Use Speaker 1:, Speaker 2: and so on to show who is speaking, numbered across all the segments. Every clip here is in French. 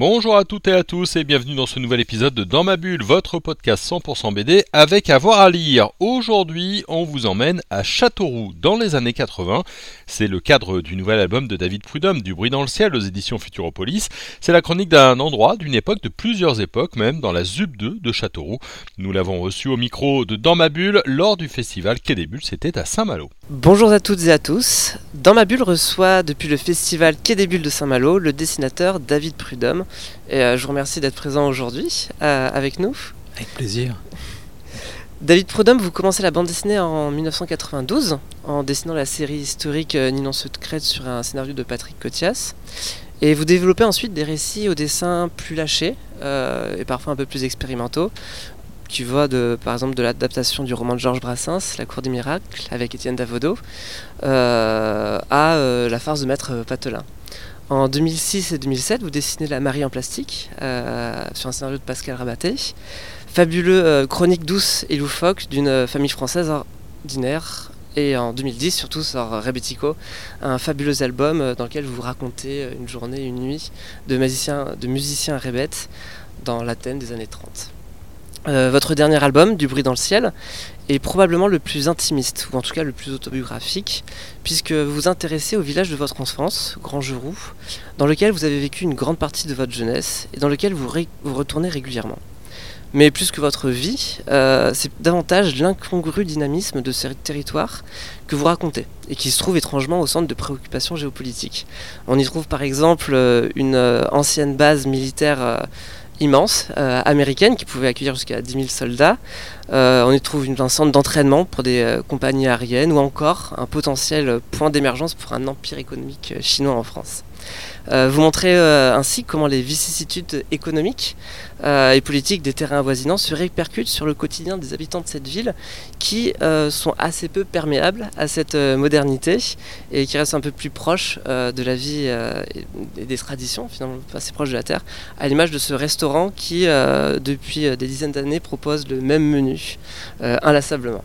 Speaker 1: Bonjour à toutes et à tous et bienvenue dans ce nouvel épisode de Dans ma bulle, votre podcast 100% BD avec avoir à lire. Aujourd'hui, on vous emmène à Châteauroux dans les années 80. C'est le cadre du nouvel album de David Prudhomme, Du bruit dans le ciel aux éditions Futuropolis. C'est la chronique d'un endroit, d'une époque, de plusieurs époques même, dans la ZUB 2 de Châteauroux. Nous l'avons reçu au micro de Dans ma bulle lors du festival Quai des Bulles, c'était à Saint-Malo.
Speaker 2: Bonjour à toutes et à tous. Dans ma bulle reçoit depuis le festival Quai des Bulles de Saint-Malo le dessinateur David Prudhomme. Et euh, je vous remercie d'être présent aujourd'hui euh, avec nous.
Speaker 3: Avec plaisir.
Speaker 2: David Prudhomme, vous commencez la bande dessinée en 1992 en dessinant la série historique euh, Ninon Secrète sur un scénario de Patrick Cotias. Et vous développez ensuite des récits au dessin plus lâchés et parfois un peu plus expérimentaux, qui va de, par exemple de l'adaptation du roman de Georges Brassens, La Cour des Miracles, avec Étienne Davodo, à La farce de Maître Patelin. En 2006 et 2007, vous dessinez La Marie en plastique euh, sur un scénario de Pascal Rabaté. Fabuleux euh, chronique douce et loufoque d'une famille française ordinaire. Et en 2010, surtout, sort Rebetico, un fabuleux album euh, dans lequel vous racontez une journée, une nuit de musiciens, de musiciens rébètes dans l'Athènes des années 30. Votre dernier album, Du bruit dans le ciel, est probablement le plus intimiste, ou en tout cas le plus autobiographique, puisque vous vous intéressez au village de votre enfance, Grand Geroux, dans lequel vous avez vécu une grande partie de votre jeunesse et dans lequel vous, vous retournez régulièrement. Mais plus que votre vie, euh, c'est davantage l'incongru dynamisme de ce territoire que vous racontez, et qui se trouve étrangement au centre de préoccupations géopolitiques. On y trouve par exemple euh, une euh, ancienne base militaire immense, euh, américaine, qui pouvait accueillir jusqu'à 10 000 soldats. Euh, on y trouve un centre d'entraînement pour des euh, compagnies aériennes ou encore un potentiel point d'émergence pour un empire économique chinois en France. Euh, vous montrez euh, ainsi comment les vicissitudes économiques euh, et politiques des terrains avoisinants se répercutent sur le quotidien des habitants de cette ville qui sont assez peu perméables à cette modernité et qui restent un peu plus proches de la vie et des traditions, finalement assez proches de la terre, à l'image de ce restaurant qui, depuis des dizaines d'années, propose le même menu inlassablement.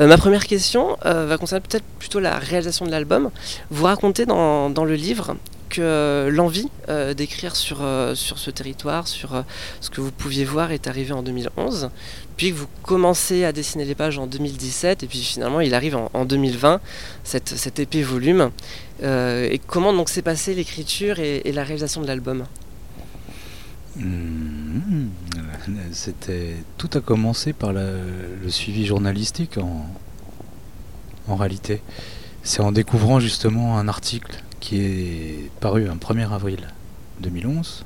Speaker 2: Ma première question va concerner peut-être plutôt la réalisation de l'album. Vous racontez dans, le livre que l'envie euh, d'écrire sur, euh, ce territoire, sur euh, ce que vous pouviez voir est arrivée en 2011, puis que vous commencez à dessiner les pages en 2017, et puis finalement il arrive en, 2020, cette, cet épais volume. et comment donc s'est passée l'écriture et, la réalisation de l'album?
Speaker 3: Mmh. C'était tout a commencé par le suivi journalistique en, en réalité. C'est en découvrant justement un article qui est paru un 1er avril 2011,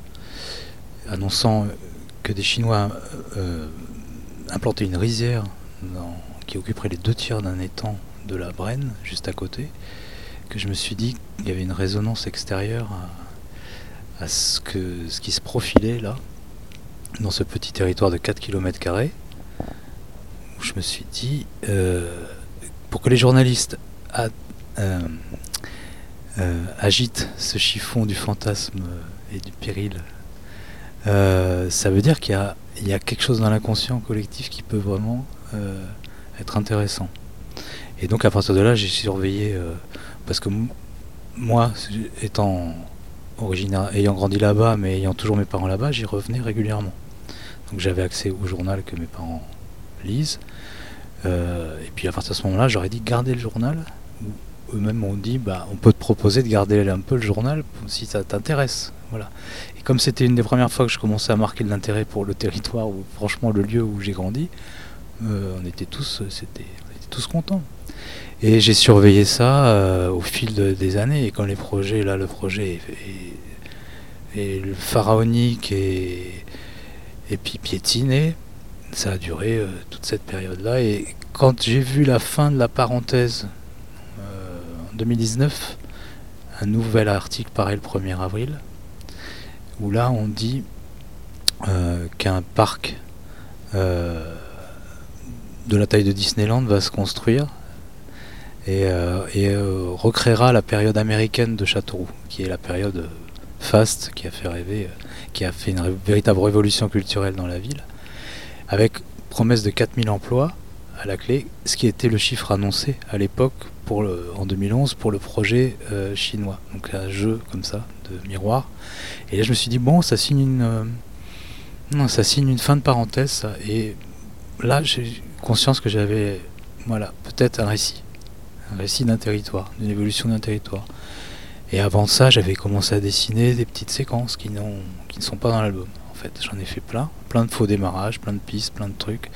Speaker 3: annonçant que des Chinois euh, implantaient une rizière qui occuperait les deux tiers d'un étang de la Brenne, juste à côté, que je me suis dit qu'il y avait une résonance extérieure à, ce, que, ce qui se profilait là, dans ce petit territoire de 4 km, où je me suis dit, euh, pour que les journalistes euh, euh, agite ce chiffon du fantasme et du péril, ça veut dire qu'il y, a, quelque chose dans l'inconscient collectif qui peut vraiment être intéressant. Et donc à partir de là, j'ai surveillé, parce que moi, étant ayant grandi là-bas, mais ayant toujours mes parents là-bas, j'y revenais régulièrement. Donc j'avais accès au journal que mes parents lisent. et puis à partir de ce moment-là, j'aurais dit garder le journal, eux-mêmes ont dit bah, on peut te proposer de garder un peu le journal si ça t'intéresse. Voilà. Et comme c'était une des premières fois que je commençais à marquer de l'intérêt pour le territoire ou franchement le lieu où j'ai grandi, euh, on était tous, c'était, tous contents. Et j'ai surveillé ça euh, au fil des années. Et quand les projets, là, le projet est, pharaonique et, puis piétiné, ça a duré euh, toute cette période-là. Et quand j'ai vu la fin de la parenthèse 2019, un nouvel article paraît le 1er avril, où là on dit euh, qu'un parc euh, de la taille de Disneyland va se construire et, euh, recréera la période américaine de Châteauroux, qui est la période faste qui a fait rêver, euh, qui a fait une véritable révolution culturelle dans la ville, avec promesse de 4000 emplois à la clé, ce qui était le chiffre annoncé à l'époque en 2011 pour le projet euh, chinois. Donc un jeu comme ça de miroir. Et là je me suis dit bon ça signe une euh, fin de parenthèse et là j'ai conscience que j'avais voilà peut-être un récit, un récit d'un territoire, d'une évolution d'un territoire. Et avant ça j'avais commencé à dessiner des petites séquences qui qui ne sont pas dans l'album. En fait j'en ai fait plein, plein de faux démarrages, plein de pistes, plein de trucs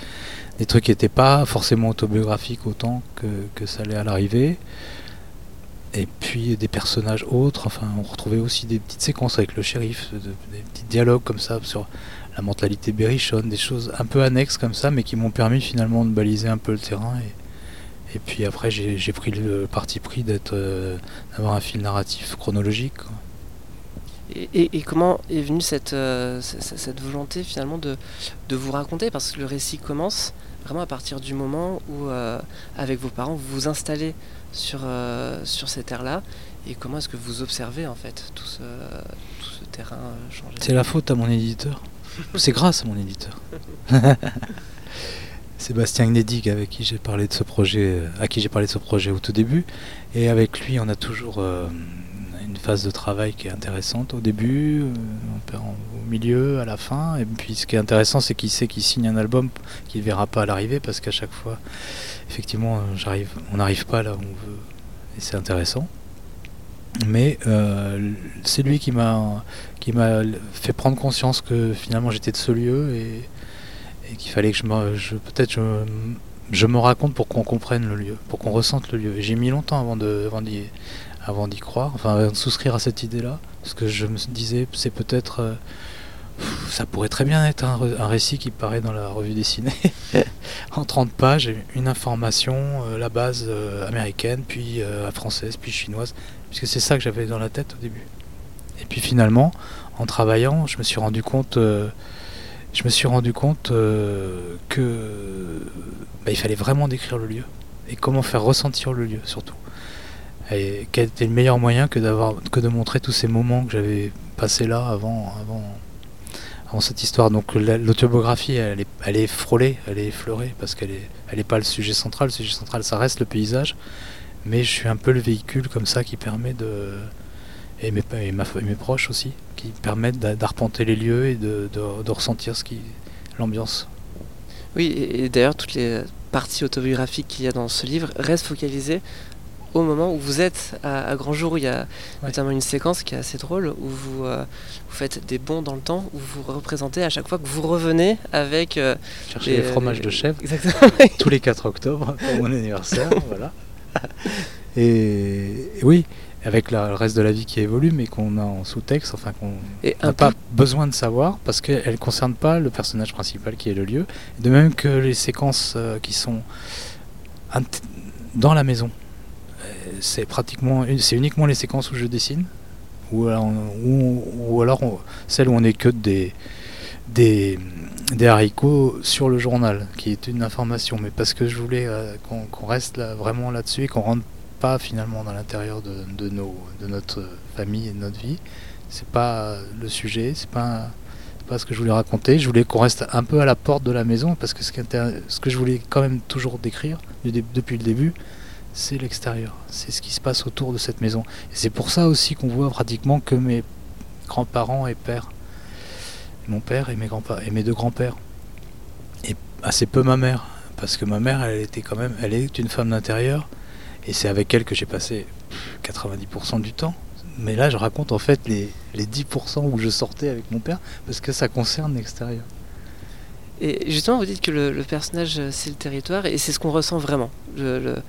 Speaker 3: des trucs qui n'étaient pas forcément autobiographiques autant que, que ça allait à l'arrivée. Et puis des personnages autres, enfin on retrouvait aussi des petites séquences avec le shérif, de- des petits dialogues comme ça sur la mentalité berrichonne, des choses un peu annexes comme ça, mais qui m'ont permis finalement de baliser un peu le terrain. Et, et puis après j'ai pris le parti pris d'être euh, d'avoir un fil narratif chronologique. quoi.
Speaker 2: Et, et- et comment est venue cette, euh, cette volonté finalement de, de vous raconter? Parce que le récit commence vraiment à partir du moment où, euh, avec vos parents, vous vous installez sur, sur cette terre-là. Et comment est-ce que vous observez en fait tout ce, tout ce terrain changer
Speaker 3: C'est la faute à mon éditeur. C'est grâce à mon éditeur. Sébastien Gnedig avec qui j'ai parlé de ce projet, à qui j'ai parlé de ce projet au tout début, et avec lui on a toujours euh, une phase de travail qui est intéressante au début, euh, au milieu, à la fin, et puis ce qui est intéressant c'est qu'il sait qu'il signe un album qu'il verra pas à l'arrivée parce qu'à chaque fois, effectivement, on n'arrive pas là où on veut, et c'est intéressant. Mais euh, c'est lui qui m'a fait prendre conscience que finalement j'étais de ce lieu et qu'il fallait que je, je peut-être je, me raconte pour qu'on comprenne le lieu, pour qu'on ressente le lieu. J'ai mis longtemps avant de avant d'y avant d'y croire, enfin avant de souscrire à cette idée-là, parce que je me disais c'est peut-être euh, ça pourrait très bien être un, récit qui paraît dans la revue dessinée en 30 pages, une information, euh, la base euh, américaine, puis française, puis chinoise, puisque c'est ça que j'avais dans la tête au début. Et puis finalement, en travaillant, je me suis rendu compte, je me suis rendu compte euh, que bah, il fallait vraiment décrire le lieu et comment faire ressentir le lieu surtout. Et quel était le meilleur moyen que d'avoir que de montrer tous ces moments que j'avais passés là avant, avant, avant cette histoire. Donc la- l'autobiographie, elle est, elle est frôlée, elle est effleurée parce qu'elle est, elle pas le sujet central. Le sujet central, ça reste le paysage, mais je suis un peu le véhicule comme ça qui permet de et mes proches aussi, qui permettent d'a- d'arpenter les lieux et de, de- de ressentir ce qui l'ambiance.
Speaker 2: Oui, et, et d'ailleurs, toutes les parties autobiographiques qu'il y a dans ce livre restent focalisées au moment où vous êtes à, à grand jour. Il y a
Speaker 3: Ouais.
Speaker 2: notamment une séquence qui est assez drôle où vous, euh, vous faites des bonds dans le temps, où vous représentez à chaque fois que vous revenez avec. euh,
Speaker 3: Chercher
Speaker 2: des-
Speaker 3: les fromages de chèvre
Speaker 2: Exactement.
Speaker 3: tous les 4 octobre pour mon anniversaire, voilà. Et, et oui, avec la- le reste de la vie qui évolue, mais qu'on a en sous-texte, enfin qu'on n'a pas besoin de savoir parce qu'elle ne concerne pas le personnage principal qui est le lieu, de même que les séquences euh, qui sont dans la maison. Euh, C'est pratiquement, c'est uniquement les séquences où je dessine, ou alors, on- ou, ou alors on- celles où on est que des, des, des haricots sur le journal, qui est une information, mais parce que je voulais euh, qu'on reste là, vraiment là-dessus et qu'on rentre pas finalement dans l'intérieur de, de, notre famille et de notre vie. C'est pas le sujet, c'est pas, pas ce que je voulais raconter. Je voulais qu'on reste un peu à la porte de la maison parce que ce, qui ce que je voulais quand même toujours décrire depuis le début, c'est l'extérieur, c'est ce qui se passe autour de cette maison. C'est pour ça aussi qu'on voit pratiquement que mes grands-parents et pères, mon père et mes grands-parents et mes deux grands-pères, et assez peu ma mère, parce que ma mère, elle était quand même, elle est une femme d'intérieur, et c'est avec elle que j'ai passé 90% du temps. Mais là, je raconte en fait les, les 10% où je sortais avec mon père, parce que ça concerne l'extérieur.
Speaker 2: Et justement, vous dites que le, personnage, euh, c'est le territoire, et c'est ce qu'on ressent vraiment. Le, le-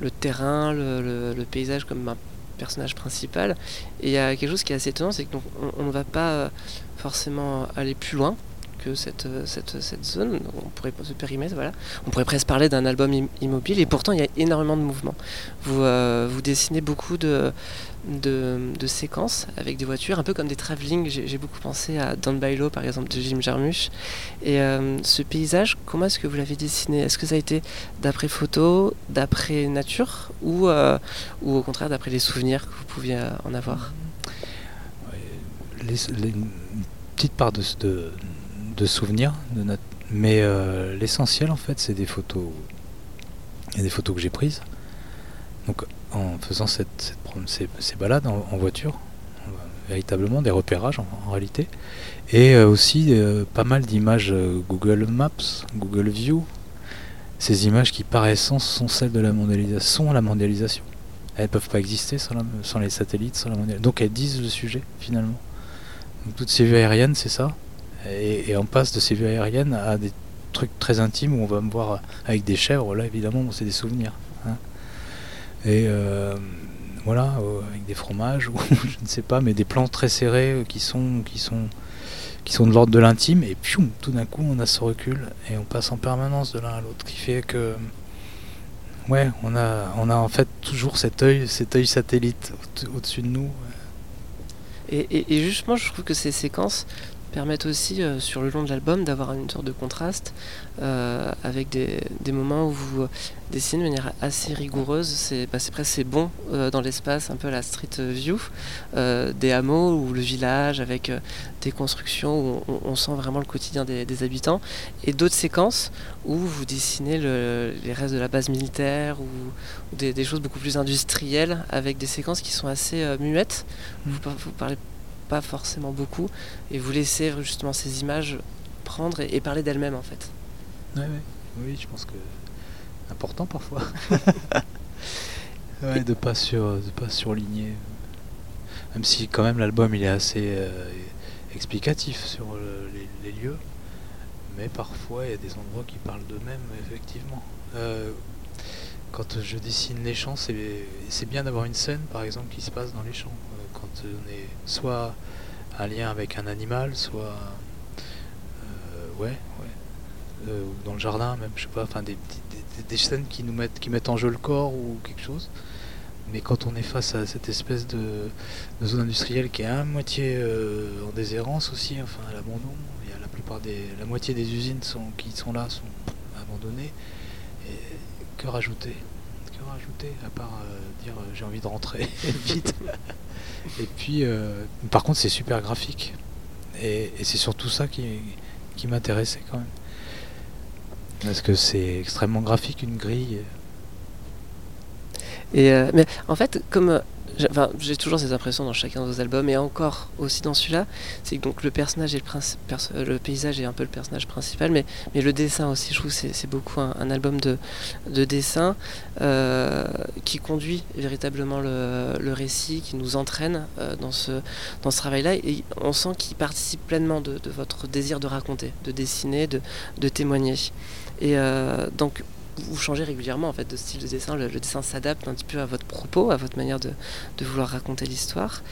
Speaker 2: le terrain, le, paysage comme un personnage principal. Et il y a quelque chose qui est assez étonnant, c'est qu'on on ne va pas euh, forcément aller plus loin euh, cette, zone. On pourrait ce périmètre, voilà. On pourrait presque parler d'un album im- immobile, et pourtant il y a énormément de mouvements. Vous, euh, dessinez beaucoup de, séquences avec des voitures, un peu comme des travelling. J'ai beaucoup pensé à Down by par exemple, de Jim Jarmusch. Et euh, ce paysage, comment est-ce que vous l'avez dessiné? Est-ce que ça a été d'après photo, d'après nature, ou, au contraire d'après les souvenirs que vous pouviez en avoir?
Speaker 3: Une petite part de, de souvenirs, de notre- mais euh, l'essentiel en fait c'est des photos. Il y a des photos que j'ai prises. Donc en faisant cette, cette ces, balades en, voiture, véritablement des repérages en, réalité, et euh, aussi euh, pas mal d'images Google Maps, Google View, ces images qui par essence sont celles de la mondialisation, sont la mondialisation. Elles ne peuvent pas exister sans, la- sans les satellites, sans la mondialisation. Donc elles disent le sujet finalement. Donc toutes ces vues aériennes, c'est ça. Et, on passe de ces vues aériennes à des trucs très intimes où on va me voir avec des chèvres. Là, évidemment, c'est des souvenirs. hein. Et euh, voilà, euh, avec des fromages ou je ne sais pas, mais des plans très serrés qui sont qui sont qui sont de l'ordre de l'intime. Et puis, tout d'un coup, on a ce recul et on passe en permanence de l'un à l'autre, qui fait que ouais, on a on a en fait toujours cet œil cet œil satellite au- au-dessus de nous.
Speaker 2: Et justement, je trouve que ces séquences permettent aussi, euh, sur le long de l'album, d'avoir une sorte de contraste euh, avec des, des moments où vous euh, dessinez de manière assez rigoureuse. C'est bah, presque c'est bon euh, dans l'espace, un peu la street view, des hameaux ou le village avec des constructions où on, on sent vraiment le quotidien des, des habitants. Et d'autres séquences où vous dessinez le- les restes de la base militaire ou, ou des, des choses beaucoup plus industrielles avec des séquences qui sont assez muettes. Vous, par- vous parlez pas forcément beaucoup et vous laissez justement ces images prendre et, et parler d'elles-mêmes en fait.
Speaker 3: Ouais, ouais. Oui, je pense que important parfois. ouais, de pas sur de pas surligner. Même si quand même l'album il est assez euh, explicatif sur le- les, les lieux, mais parfois il y a des endroits qui parlent d'eux-mêmes effectivement. Euh, quand je dessine les champs, c'est c'est bien d'avoir une scène par exemple qui se passe dans les champs. Soit un lien avec un animal, soit euh, ouais, ouais euh, dans le jardin même je sais pas enfin des, scènes qui nous mettent qui mettent en jeu le corps ou quelque chose. Mais quand on est face à cette espèce de, zone industrielle qui est à moitié euh, en déshérence aussi enfin à l'abandon il y a la plupart des la moitié des usines qui sont là sont abandonnées et que rajouter? Que rajouter à part euh, dire euh, j'ai envie de rentrer vite. Et puis euh, par contre c'est super graphique. Et, c'est surtout ça qui, qui m'intéressait quand même. Parce que c'est extrêmement graphique une grille.
Speaker 2: Et euh, mais en fait, comme j'ai toujours ces impressions dans chacun de vos albums et encore aussi dans celui-là, c'est que donc le personnage et euh, le paysage est un peu le personnage principal, mais, le dessin aussi, je trouve c'est beaucoup un, album de, de dessin euh, qui conduit véritablement le, récit, qui nous entraîne euh, dans ce, travail-là et on sent qu'il participe pleinement de, votre désir de raconter, de dessiner, de, témoigner. Et donc vous changez régulièrement en fait de style de dessin. Le, dessin s'adapte un petit peu à votre propos, à votre manière de, vouloir raconter l'histoire.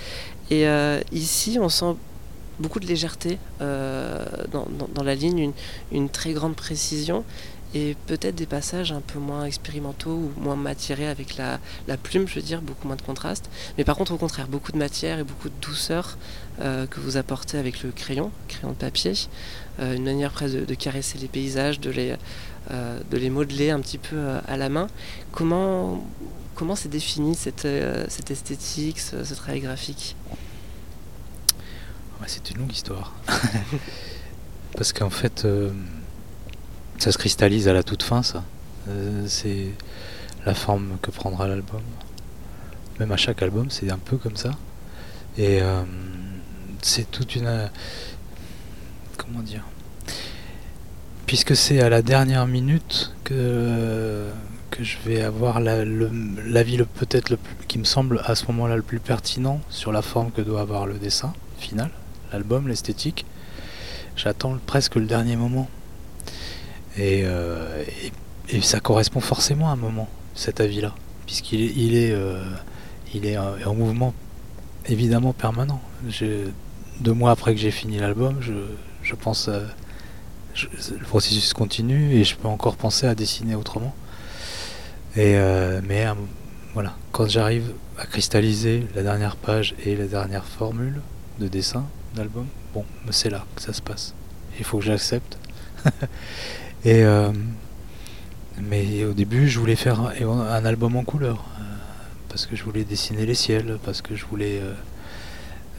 Speaker 2: Et euh, ici, on sent beaucoup de légèreté euh, dans, la ligne, une, très grande précision et peut-être des passages un peu moins expérimentaux ou moins matiérés avec la, plume, je veux dire, beaucoup moins de contraste. Mais par contre, au contraire, beaucoup de matière et beaucoup de douceur euh, que vous apportez avec le crayon, crayon de papier, une manière presque de, caresser les paysages, de les, de les modeler un petit peu euh, à la main. Comment comment c'est défini cette, euh, cette esthétique, ce, travail graphique?
Speaker 3: C'est une longue histoire. Parce qu'en fait, euh, ça se cristallise à la toute fin, ça. Euh, c'est la forme que prendra l'album. Même à chaque album, c'est un peu comme ça. Et euh, c'est toute une. euh, Comment dire? Puisque c'est à la dernière minute que, je vais avoir l'avis le, peut-être le qui me semble à ce moment-là le plus pertinent sur la forme que doit avoir le dessin final, l'album, l'esthétique. J'attends presque le dernier moment. Et, euh, et, et ça correspond forcément à un moment, cet avis-là, puisqu'il est, il est, euh, en, en mouvement évidemment permanent. Deux mois après que j'ai fini l'album, je, je pense le processus continue et je peux encore penser à dessiner autrement. Et euh, mais euh, voilà, quand j'arrive à cristalliser la dernière page et la dernière formule de dessin d'album, bon, c'est là que ça se passe. Il faut que j'accepte. et euh, mais au début, je voulais faire un, un album en couleur parce que je voulais dessiner les ciels, parce que je voulais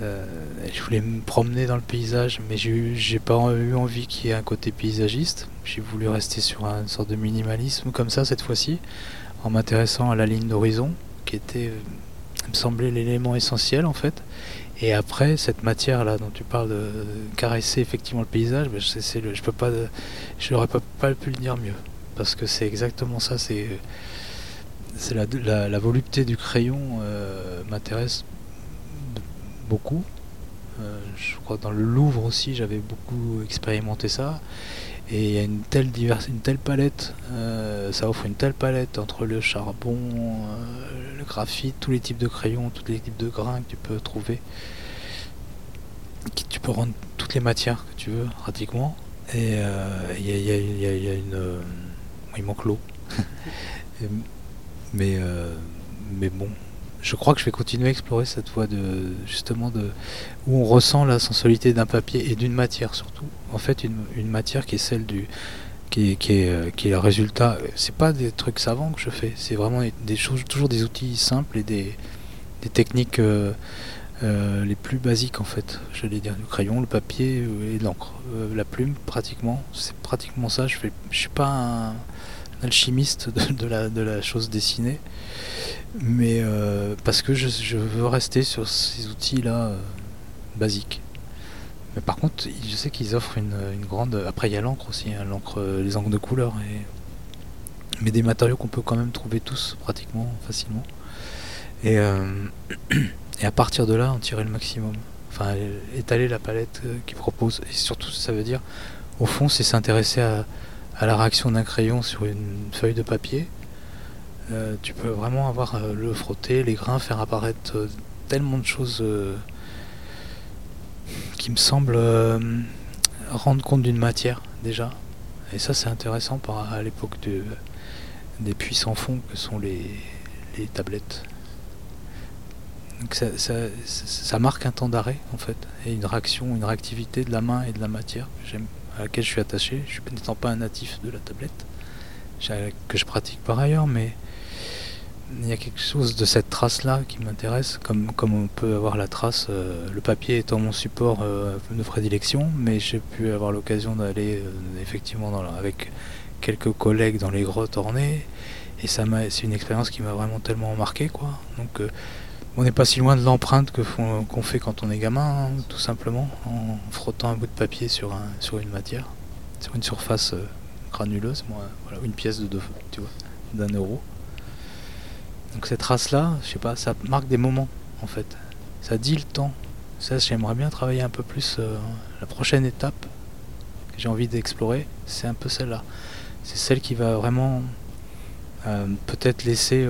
Speaker 3: euh, Euh, je voulais me promener dans le paysage, mais j'ai pas eu envie qu'il y ait un côté paysagiste. J'ai voulu rester sur une sorte de minimalisme comme ça cette fois-ci, en m'intéressant à la ligne d'horizon, qui était, me semblait l'élément essentiel en fait. Et après, cette matière là dont tu parles de caresser effectivement le paysage, ben, je, peux pas, je n'aurais pas, pas pu le dire mieux, parce que c'est exactement ça. C'est la, volupté du crayon euh, m'intéresse beaucoup. Euh, je crois que dans le Louvre aussi, j'avais beaucoup expérimenté ça. Et il y a une telle, une telle palette, euh, ça offre une telle palette entre le charbon, le graphite, tous les types de crayons, tous les types de grains que tu peux trouver. Qui, tu peux rendre toutes les matières que tu veux, pratiquement. Et il y, a, une. il manque l'eau. Mais, euh, mais bon, je crois que je vais continuer à explorer cette voie de justement de où on ressent la sensualité d'un papier et d'une matière surtout. En fait, une, matière qui est celle du qui est, qui est, euh, qui est le résultat. C'est pas des trucs savants que je fais, c'est vraiment des choses, toujours des outils simples et des, des techniques euh, les plus basiques en fait. J'allais dire le crayon, le papier et l'encre, la plume pratiquement. C'est pratiquement ça. Je fais, je suis pas un alchimiste de, la, de la chose dessinée, mais euh, parce que je, veux rester sur ces outils-là euh, basiques. Mais par contre, je sais qu'ils offrent une, grande. Après, il y a l'encre aussi, hein, l'encre, les encres de couleur, et... mais des matériaux qu'on peut quand même trouver tous pratiquement facilement. Et, euh, à partir de là, en tirer le maximum. Enfin, étaler la palette qu'ils proposent. Et surtout, ça veut dire, au fond, c'est s'intéresser à la réaction d'un crayon sur une feuille de papier. Euh, tu peux vraiment avoir euh, le frotter, les grains, faire apparaître euh, tellement de choses qui me semblent rendre compte d'une matière déjà. Et ça c'est intéressant par, à l'époque de, des puissants fonds que sont les, tablettes. Donc ça, marque un temps d'arrêt en fait, et une réaction, une réactivité de la main et de la matière à laquelle je suis attaché. Je n'étant pas un natif de la tablette, que je pratique par ailleurs, mais il y a quelque chose de cette trace-là qui m'intéresse, comme, comme on peut avoir la trace, euh, le papier étant mon support euh, de prédilection, mais j'ai pu avoir l'occasion d'aller euh, effectivement avec quelques collègues dans les grottes ornées, et ça c'est une expérience qui m'a vraiment tellement marqué, quoi. Donc on n'est pas si loin de l'empreinte que qu'on fait quand on est gamin, hein, tout simplement, en frottant un bout de papier sur, un, sur une matière, sur une surface euh, granuleuse, voilà, une pièce de deux, tu vois, d'un euro. Donc cette trace-là, je sais pas, ça marque des moments, en fait. Ça dit le temps. Ça, j'aimerais bien travailler un peu plus. Euh, la prochaine étape que j'ai envie d'explorer, c'est un peu celle-là. C'est celle qui va vraiment euh, peut-être laisser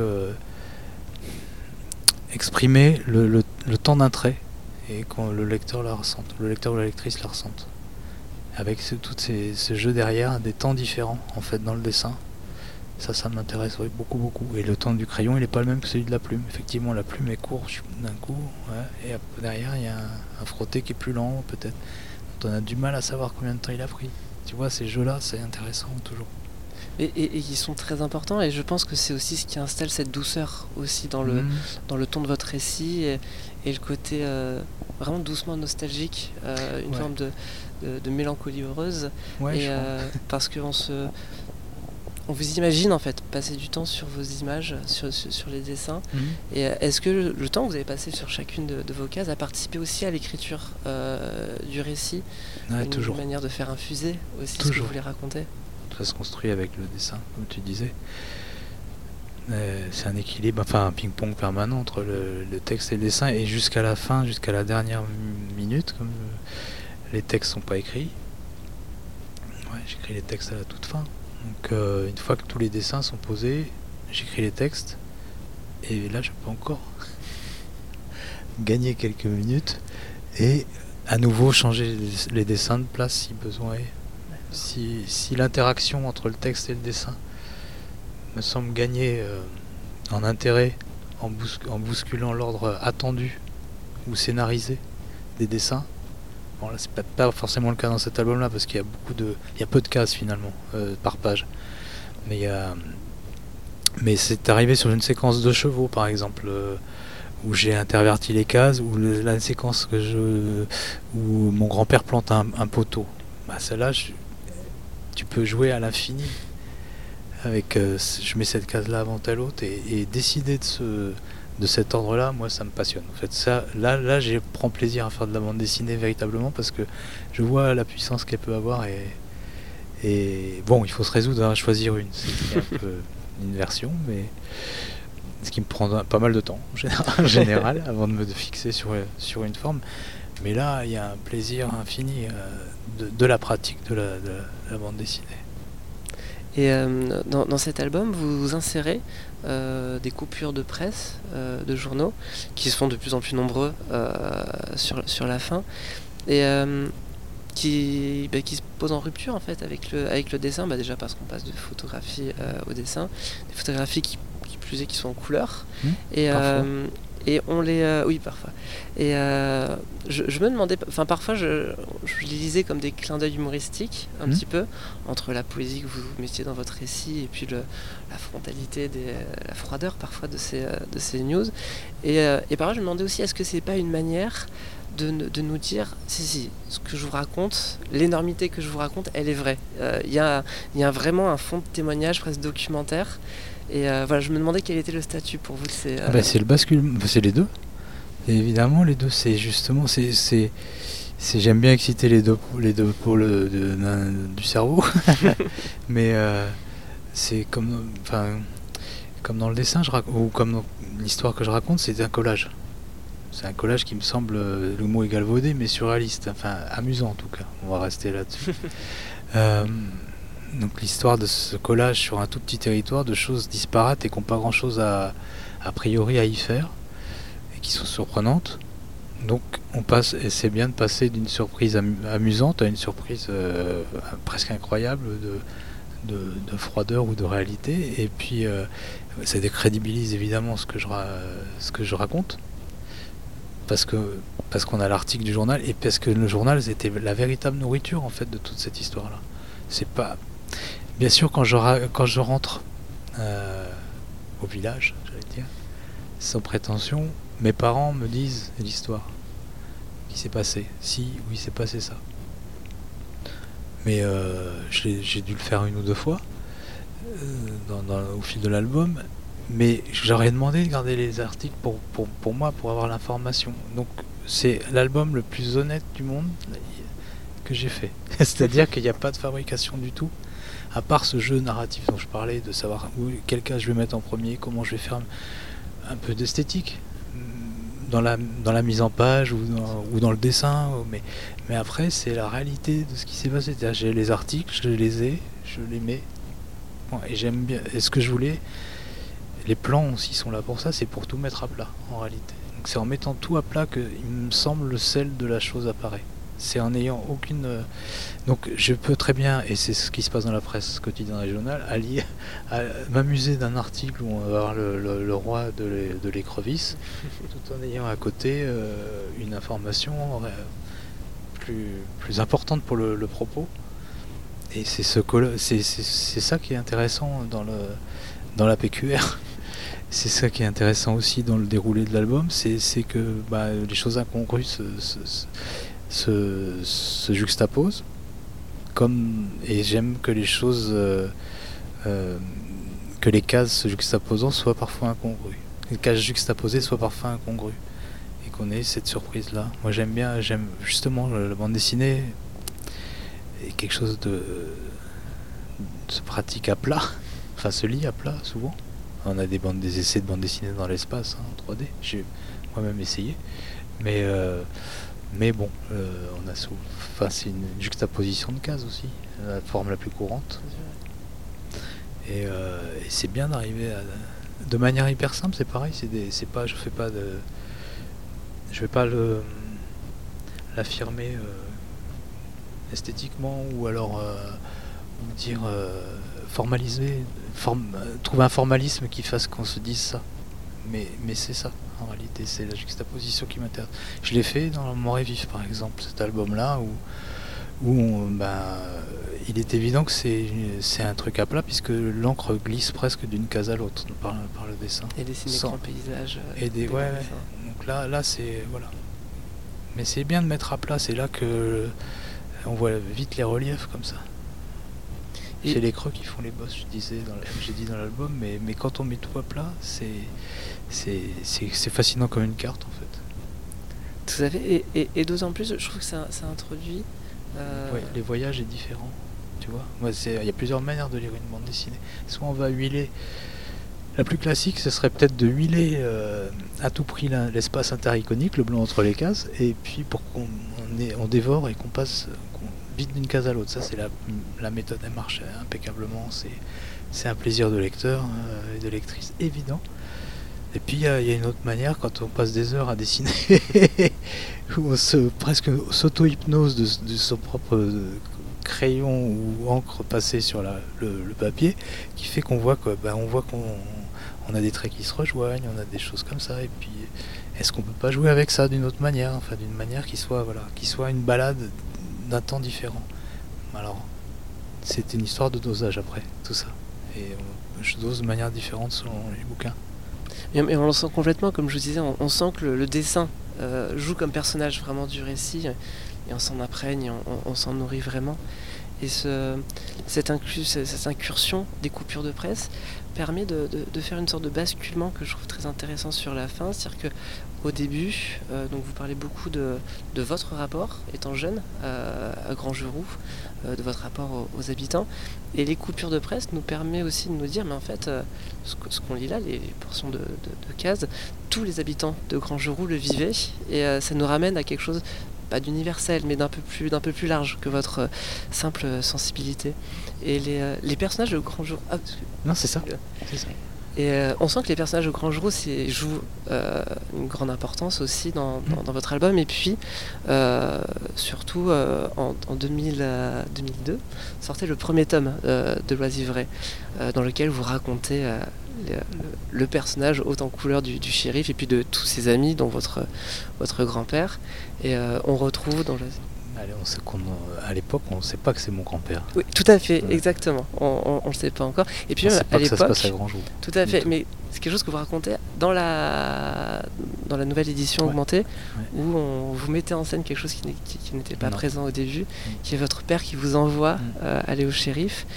Speaker 3: exprimer le, temps d'un trait et quand le lecteur la ressente, le lecteur ou la lectrice la ressente. Avec ce, tout ces, ce jeu derrière, des temps différents en fait dans le dessin. Ça, ça m'intéresse beaucoup, beaucoup. Et le temps du crayon, il n'est pas le même que celui de la plume. Effectivement, la plume est courte d'un coup, et derrière, il y a un, frotté qui est plus lent, peut-être. on a du mal à savoir combien de temps il a pris. Tu vois, ces jeux-là, c'est intéressant toujours.
Speaker 2: Et, et, ils sont très importants et je pense que c'est aussi ce qui installe cette douceur aussi dans le, mm. dans le ton de votre récit et, le côté euh, vraiment doucement nostalgique, euh, une forme de, de, mélancolie heureuse. et, euh, parce qu'on se, on vous imagine en fait passer du temps sur vos images, sur, sur, les dessins. Mm. Et est-ce que le, temps que vous avez passé sur chacune de, vos cases a participé aussi à l'écriture du récit?
Speaker 3: Une
Speaker 2: toujours. manière de faire infuser aussi ce que vous voulez raconter?
Speaker 3: Se construit avec le dessin, comme tu disais. Euh, c'est un équilibre, enfin un ping-pong permanent entre le, texte et le dessin, et jusqu'à la fin, jusqu'à la dernière minute, comme euh, les textes sont pas écrits. j'écris les textes à la toute fin. Donc euh, une fois que tous les dessins sont posés, j'écris les textes, et là je peux encore gagner quelques minutes et à nouveau changer les dessins de place si besoin est si, l'interaction entre le texte et le dessin me semble gagner euh, en intérêt en, bousculant l'ordre attendu ou scénarisé des dessins. Bon là c'est pas, forcément le cas dans cet album là parce qu'il y a beaucoup de. Il y a peu de cases finalement euh, par page. A. Mais c'est arrivé sur une séquence de chevaux par exemple. Euh, où j'ai interverti les cases, le- la séquence que je, où mon grand-père plante un, poteau. Bah celle-là, tu peux jouer à l'infini. Avec, euh, je mets cette case-là avant telle autre et, et décider de ce, de cet ordre-là, moi, ça me passionne. En fait, ça, là, là, je prends plaisir à faire de la bande dessinée véritablement parce que je vois la puissance qu'elle peut avoir et, et bon, il faut se résoudre à choisir une. C'est un peu une version, mais ce qui me prend pas mal de temps en général, avant de me fixer sur, sur une forme. Mais là, il y a un plaisir infini euh, de, de la pratique de la, de la- la bande dessinée.
Speaker 2: Et euh, dans, dans cet album, vous, vous insérez euh, des coupures de presse, euh, de journaux, qui se font de plus en plus nombreux euh, sur, sur la fin, et qui, bah, qui se posent en rupture en fait avec le, avec le dessin, bah, déjà parce qu'on passe de photographie au dessin, des photographies qui, qui plus est qui sont en couleur, et, euh, et on les... euh, oui, parfois. Et euh, je, je me demandais, enfin parfois je, je les lisais comme des clins d'œil humoristiques, un
Speaker 3: Mhm.
Speaker 2: petit peu, entre la poésie que vous mettiez dans votre récit et puis le, la frontalité, des, la froideur parfois de ces, euh, de ces news. Et, et parfois je me demandais aussi, est-ce que c'est pas une manière de, de nous dire, si, si, ce que je vous raconte, l'énormité que je vous raconte, elle est vraie. Euh, Il y, a, il y a vraiment un fond de témoignage presque documentaire. Et euh, voilà, je me demandais quel était le statut pour vous.
Speaker 3: Ah
Speaker 2: euh,
Speaker 3: bah, c'est le basculement, c'est les deux. Et évidemment, les deux, c'est justement, c'est, j'aime bien exciter les deux, les deux pôles de- du cerveau, mais euh, c'est comme, enfin, comme dans le dessin, je ou comme dans l'histoire que je raconte, c'est un collage. C'est un collage qui me semble, euh, le mot est galvaudé, mais surréaliste, enfin amusant en tout cas. On va rester là-dessus. Euh, donc l'histoire de ce collage sur un tout petit territoire de choses disparates et qui n'ont pas grand-chose à, a priori à y faire et qui sont surprenantes. Donc on passe et c'est bien de passer d'une surprise amu- amusante à une surprise euh, presque incroyable de, de, de froideur ou de réalité. Et puis euh, ça décrédibilise évidemment ce que je, ce que je raconte parce que parce qu'on a l'article du journal et parce que le journal c'était la véritable nourriture en fait de toute cette histoire là. C'est pas bien sûr quand je rentre euh, au village, j'allais dire, sans prétention, mes parents me disent l'histoire qui s'est passé. Si, oui, s'est passé ça. Mais euh, j'ai dû le faire une ou deux fois euh, dans- au fil de l'album. Mais j'aurais demandé de garder les articles pour, pour, pour moi, pour avoir l'information. Donc c'est l'album le plus honnête du monde que j'ai fait. C'est-à-dire qu'il n'y a pas de fabrication du tout à part ce jeu narratif dont je parlais, de savoir où, quel cas je vais mettre en premier, comment je vais faire un peu d'esthétique mm, dans la, mise en page ou dans, le dessin, mais, après c'est la réalité de ce qui s'est passé. J'ai les articles, je les ai, je les mets, et j'aime bien. Et ce que je voulais, les plans aussi sont là pour ça, c'est pour tout mettre à plat en réalité. C'est en mettant tout à plat que il me semble le sel de la chose apparaît. C'est en n'ayant aucune. euh, Donc je peux très bien, et c'est ce qui se passe dans la presse quotidienne régionale, allier, à m'amuser d'un article où on va voir le, le- le roi de l'é- de l'écrevisse, tout en ayant à côté euh, une information euh, plus, plus importante pour le, le propos. Et c'est ce c'est ça qui est intéressant dans, le, dans la PQR. C'est ça qui est intéressant aussi dans le déroulé de l'album, c'est c'est que bah, les choses incongrues se, se, se, se juxtaposent. Comme, et j'aime que les choses, euh, euh, que les cases se juxtaposant soient parfois incongrues. Les cases juxtaposées soient parfois incongrues. Et qu'on ait cette surprise-là. Moi j'aime bien, j'aime justement la bande dessinée est quelque chose de, se pratique à plat, enfin se lit à plat souvent. On a des bandes, des essais de bande dessinée dans l'espace hein, en 3D. J'ai moi-même essayé, mais euh, mais bon, euh, on a enfin c'est une juxtaposition de cases aussi, la forme la plus courante. Et, euh, et c'est bien d'arriver à, de manière hyper simple. C'est pareil, c'est pas, je fais pas je vais pas l'affirmer euh, esthétiquement ou alors euh, dire euh, formaliser, form- euh, trouver un formalisme qui fasse qu'on se dise ça. Mais, mais c'est ça, en réalité, c'est la juxtaposition qui m'intéresse. Je l'ai fait dans Mort et Vif, par exemple, cet album-là, où, où on, bah, il est évident que c'est un truc à plat puisque l'encre glisse presque d'une case à l'autre par, par le dessin.
Speaker 2: Et dessiner
Speaker 3: Sans-
Speaker 2: grands paysages. euh,
Speaker 3: Et des,
Speaker 2: grands
Speaker 3: ouais, ouais.
Speaker 2: dessins.
Speaker 3: Donc là, là c'est voilà. Mais c'est bien de mettre à plat. C'est là que on voit vite les reliefs comme ça.
Speaker 2: Et-
Speaker 3: C'est les creux qui font les bosses, je disais, j'ai dit dans l'album, mais, mais quand on met tout à plat, c'est fascinant comme une carte en fait.
Speaker 2: Tout à fait. Et, et, et d'autant plus, je trouve que ça, ça introduit. euh,
Speaker 3: Ouais, les voyages est différent, tu vois. Il y a plusieurs manières de lire une bande dessinée. Soit on va huiler. La plus classique, ce serait peut-être de huiler euh, à tout prix l'espace intericonique, le blanc entre les cases, et puis pour qu'on on on dévore et qu'on passe vite d'une case à l'autre. Ça, c'est la, méthode, elle marche impeccablement. C'est un plaisir de lecteur euh, et de lectrice évident. Et puis il y, a une autre manière quand on passe des heures à dessiner, où on se presque s'auto-hypnose de, son propre crayon ou encre passée sur le, papier, qui fait qu'on voit que bah, on voit qu'on on a des traits qui se rejoignent, on a des choses comme ça. Et puis est-ce qu'on peut pas jouer avec ça d'une autre manière, enfin d'une manière qui soit voilà, qui soit une balade d'un temps différent. Alors c'est une histoire de dosage après tout ça. Et je dose de manière différente selon les bouquins.
Speaker 2: Et on le sent complètement, comme je vous disais, on, sent que le, dessin euh, joue comme personnage vraiment du récit, et on s'en imprègne, on s'en nourrit vraiment. Et ce, cette, incursion des coupures de presse permet de, faire une sorte de basculement que je trouve très intéressant sur la fin. C'est-à-dire que au début, euh, vous parlez beaucoup de, votre rapport étant jeune euh, à Grand Geroux, euh, de votre rapport aux, habitants. Et les coupures de presse nous permet aussi de nous dire, mais en fait, ce qu'on lit là, les, portions de, cases, tous les habitants de Grand Geroux le vivaient, et ça nous ramène à quelque chose, pas d'universel, mais d'un peu plus, d'un peu plus large que votre euh, simple sensibilité. Et les, euh, les personnages de Grand Geroux, ah,
Speaker 3: Non, c'est ça.
Speaker 2: Euh,
Speaker 3: C'est ça.
Speaker 2: Et euh, on sent que les personnages de Grand c'est- jouent euh, une grande importance aussi dans, dans- dans votre album. Et puis, euh, surtout, en, en 2000, euh, 2002, sortait le premier tome de L'Oisivray, euh, dans lequel vous racontez le, personnage haut en couleur du, du shérif et puis de tous ses amis, dont votre, votre grand-père. Et on retrouve dans le...
Speaker 3: Allez, on sait qu'on, à l'époque, on ne sait pas que c'est mon grand-père.
Speaker 2: Oui, tout à fait,
Speaker 3: Ouais.
Speaker 2: exactement. On ne le sait pas encore. Et puis
Speaker 3: on
Speaker 2: même
Speaker 3: sait
Speaker 2: à
Speaker 3: pas que ça se
Speaker 2: l'époque,
Speaker 3: passe à grand jour.
Speaker 2: Tout à fait,
Speaker 3: tout.
Speaker 2: mais c'est quelque chose que vous racontez dans la, dans la nouvelle édition
Speaker 3: Ouais.
Speaker 2: augmentée, où on, vous mettez en scène quelque chose qui n'est- qui- qui n'était pas
Speaker 3: Non.
Speaker 2: présent au début, qui est votre père qui vous envoie
Speaker 3: Mm.
Speaker 2: euh, aller au shérif,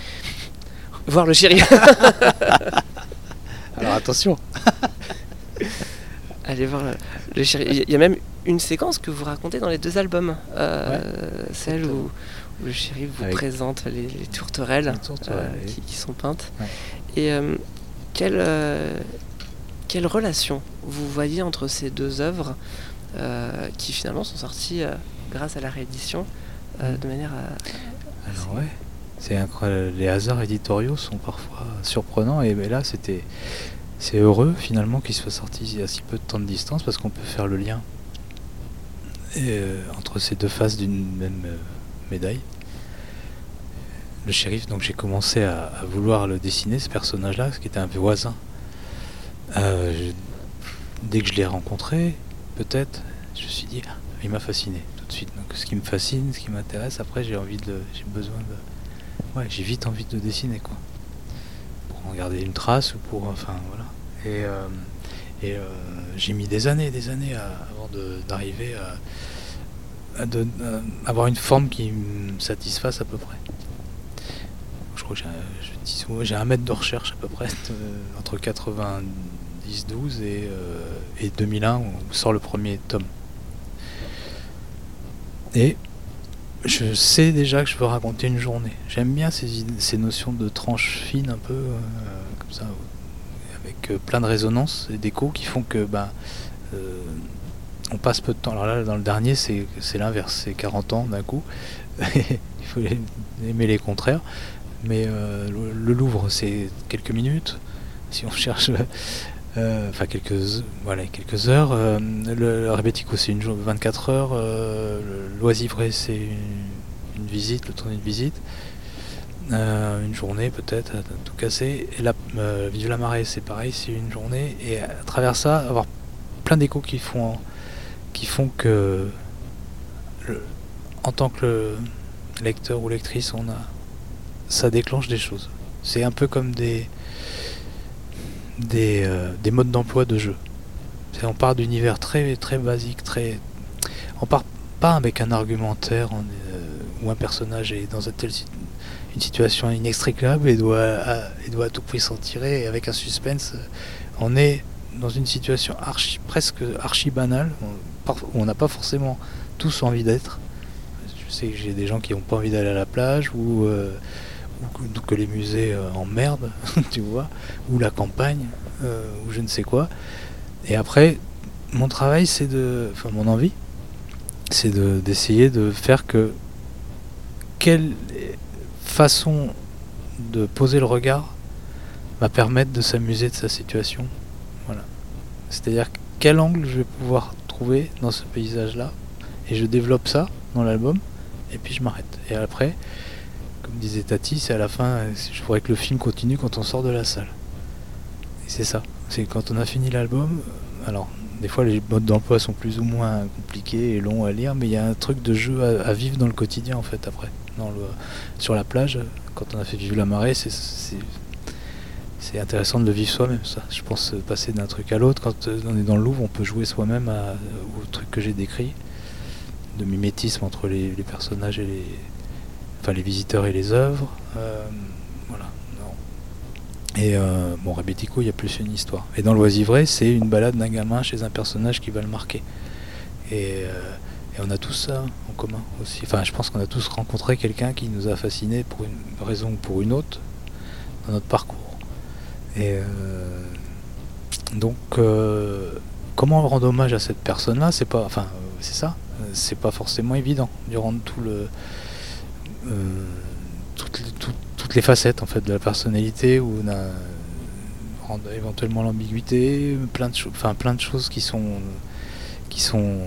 Speaker 2: voir le shérif,
Speaker 3: Alors attention.
Speaker 2: aller voir le, le shérif. Il y a même une séquence que vous racontez dans les deux albums, euh, celle où, où le shérif vous
Speaker 3: Avec-
Speaker 2: présente les, les tourterelles
Speaker 3: Les tourterelles,
Speaker 2: euh, qui, qui sont peintes.
Speaker 3: Ouais.
Speaker 2: Et euh, quelle, quelle relation vous voyez entre ces deux œuvres qui finalement sont sorties grâce à la réédition euh, de manière à...
Speaker 3: Alors ouais, c'est incroyable. Les hasards éditoriaux sont parfois surprenants et ben là c'était c'est heureux finalement qu'il soit sorti à si peu de temps de distance parce qu'on peut faire le lien euh, entre ces deux faces d'une même euh, médaille. Le shérif, donc j'ai commencé à, vouloir le dessiner ce personnage-là, ce qui était un voisin. Euh, dès que je l'ai rencontré, peut-être, je me suis dit, ah, il m'a fasciné tout de suite. Donc ce qui me fascine, ce qui m'intéresse, après j'ai envie de, j'ai besoin de, ouais, j'ai vite envie de dessiner quoi, pour en garder une trace ou pour, enfin voilà. Et, et euh, j'ai mis des années, des années avant d'arriver à, avoir une forme qui me satisfasse à peu près. Je crois que j'ai, un- mètre de recherche à peu près euh, entre 90-12 et, euh, et 2001 où sort le premier tome. Et je sais déjà que je veux raconter une journée. J'aime bien ces, ces notions de tranches fines un peu euh, comme ça, euh, plein de résonances et d'échos qui font que ben, euh, on passe peu de temps. Alors là, dans le dernier, c'est l'inverse, c'est 40 ans d'un coup. Il faut aimer les contraires. Mais euh, le, Louvre, c'est quelques minutes. Si on cherche, euh, enfin quelques, voilà, quelques heures. Le, le Rebetiko, c'est une jour, 24 heures. Le Loisivray, c'est une, visite, le temps d'une visite. Euh, une journée peut-être, tout casser. Et la euh, la marée, c'est pareil, c'est une journée. Et à travers ça, avoir plein d'échos qui font, qui font que, le- en tant que le- lecteur ou lectrice, on a, ça déclenche des choses. C'est un peu comme des, des, euh, des modes d'emploi de jeu. On part d'univers très, très basique, très. On part pas avec un argumentaire on euh, où un personnage est dans une, telle si- une situation inextricable et doit, à, et doit tout prix s'en tirer, et avec un suspense. On est dans une situation archi, presque archi banale, où on n'a pas forcément tous envie d'être. Je sais que j'ai des gens qui n'ont pas envie d'aller à la plage ou, euh, que, les musées euh, emmerdent, tu vois, ou la campagne, euh, ou je ne sais quoi. Et après, mon travail, c'est de. Enfin, mon envie, c'est de- d'essayer de faire que. Quelle façon de poser le regard va permettre de s'amuser de sa situation. Voilà. C'est-à-dire quel angle je vais pouvoir trouver dans ce paysage-là. Et je développe ça dans l'album, et puis je m'arrête. Et après, comme disait Tati, c'est à la fin, je voudrais que le film continue quand on sort de la salle. Et c'est ça. C'est quand on a fini l'album, alors des fois les modes d'emploi sont plus ou moins compliqués et longs à lire, mais il y a un truc de jeu à vivre dans le quotidien en fait après. Sur la plage, quand on a fait vivre la marée, c'est- intéressant de le vivre soi-même ça. Je pense passer d'un truc à l'autre, quand on est dans le Louvre, on peut jouer soi-même au truc que j'ai décrit, de mimétisme entre les, personnages et les, enfin les visiteurs et les œuvres. Euh, voilà. Et euh, bon, Rebetico, il y a plus une histoire. Et dans l'Oisivray, c'est une balade d'un gamin chez un personnage qui va le marquer. Et, euh, et on a tous ça en commun aussi. Enfin, je pense qu'on a tous rencontré quelqu'un qui nous a fascinés pour une raison ou pour une autre dans notre parcours. Et euh, donc, euh, comment rendre hommage à cette personne-là C'est pas, enfin, euh, c'est ça. C'est pas forcément évident durant tout le toutes, les, facettes en fait de la personnalité où on a éventuellement l'ambiguïté, plein de choses, enfin plein de choses qui sont qui sont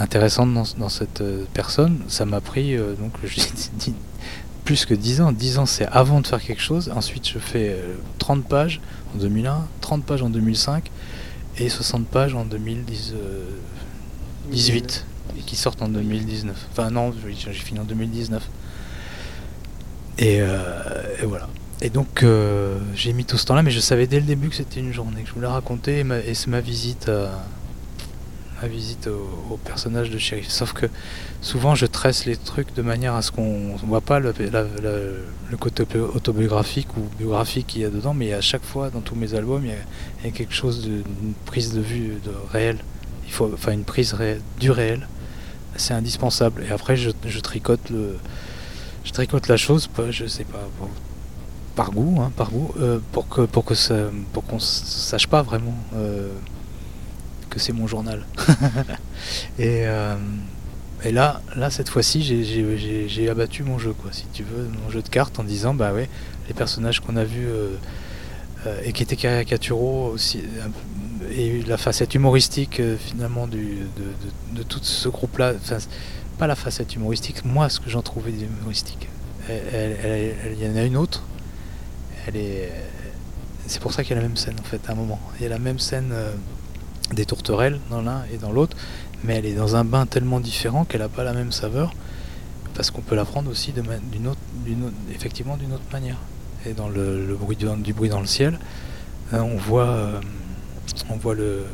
Speaker 3: intéressantes dans, dans cette euh, personne. Ça m'a pris euh, donc plus que 10 ans. 10 ans c'est avant de faire quelque chose. Ensuite je fais euh, 30 pages en 2001, 30 pages en 2005 et 60 pages en 2018 et qui sortent en 2019. Enfin non, j'ai fini en 2019. Et, euh, voilà. Et donc euh, j'ai mis tout ce temps-là, mais je savais dès le début que c'était une journée que je voulais raconter et, ma- et c'est ma visite à ma visite au, au personnage de shérif. Sauf que souvent je tresse les trucs de manière à ce qu'on ne voit pas le, côté auto- autobiographique ou biographique qu'il y a dedans, mais à chaque fois dans tous mes albums il y a, quelque chose d'une prise de vue de réel. Il faut, enfin une prise réelle, du réel. C'est indispensable. Et après je, tricote le, je tricote la chose, je sais pas, par goût, hein, par goût, euh, pour que pour que ça, pour qu'on sache pas vraiment euh, que c'est mon journal. et, euh, et là, là cette fois-ci, j'ai- abattu mon jeu, quoi, si tu veux, mon jeu de cartes en disant, bah ouais, les personnages qu'on a vus euh, euh, et qui étaient caricaturaux aussi, et la facette humoristique finalement de, tout ce groupe-là, enfin, pas la facette humoristique, moi ce que j'en trouvais humoristique. Il y en a une autre. C'est pour ça qu'il y a la même scène en fait à un moment. Il y a la même scène des tourterelles dans l'un et dans l'autre, mais elle est dans un bain tellement différent qu'elle n'a pas la même saveur, parce qu'on peut la prendre aussi d'une autre, effectivement d'une autre manière. Et dans le, bruit du, bruit dans le ciel, euh, on voit, euh, on voit le,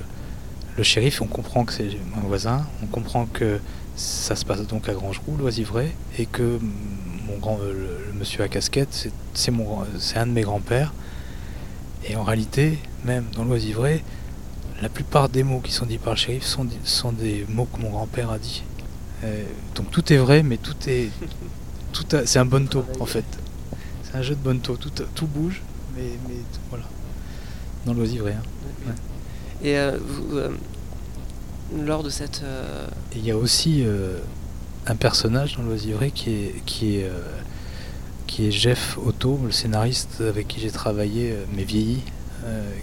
Speaker 3: le shérif, on comprend que c'est un voisin, on comprend que ça se passe donc à Grangeroux, l'Oisivray, et que mon grand, le, le monsieur à casquette, c'est un de mes grands-pères. Et en réalité, même dans l'Oisivray, la plupart des mots qui sont dits par le shérif sont, des mots que mon grand-père a dit. Euh, donc tout est vrai, mais tout est, tout c'est un bon taux en fait. C'est un jeu de bon taux, tout, tout bouge, mais, voilà. Dans l'Oisivray. hein.
Speaker 2: Et euh, vous, euh, lors de cette.
Speaker 3: Et il y a aussi un personnage dans l'Oisivray qui est, qui est, qui est Jeff Otto, le scénariste avec qui j'ai travaillé, mais vieilli,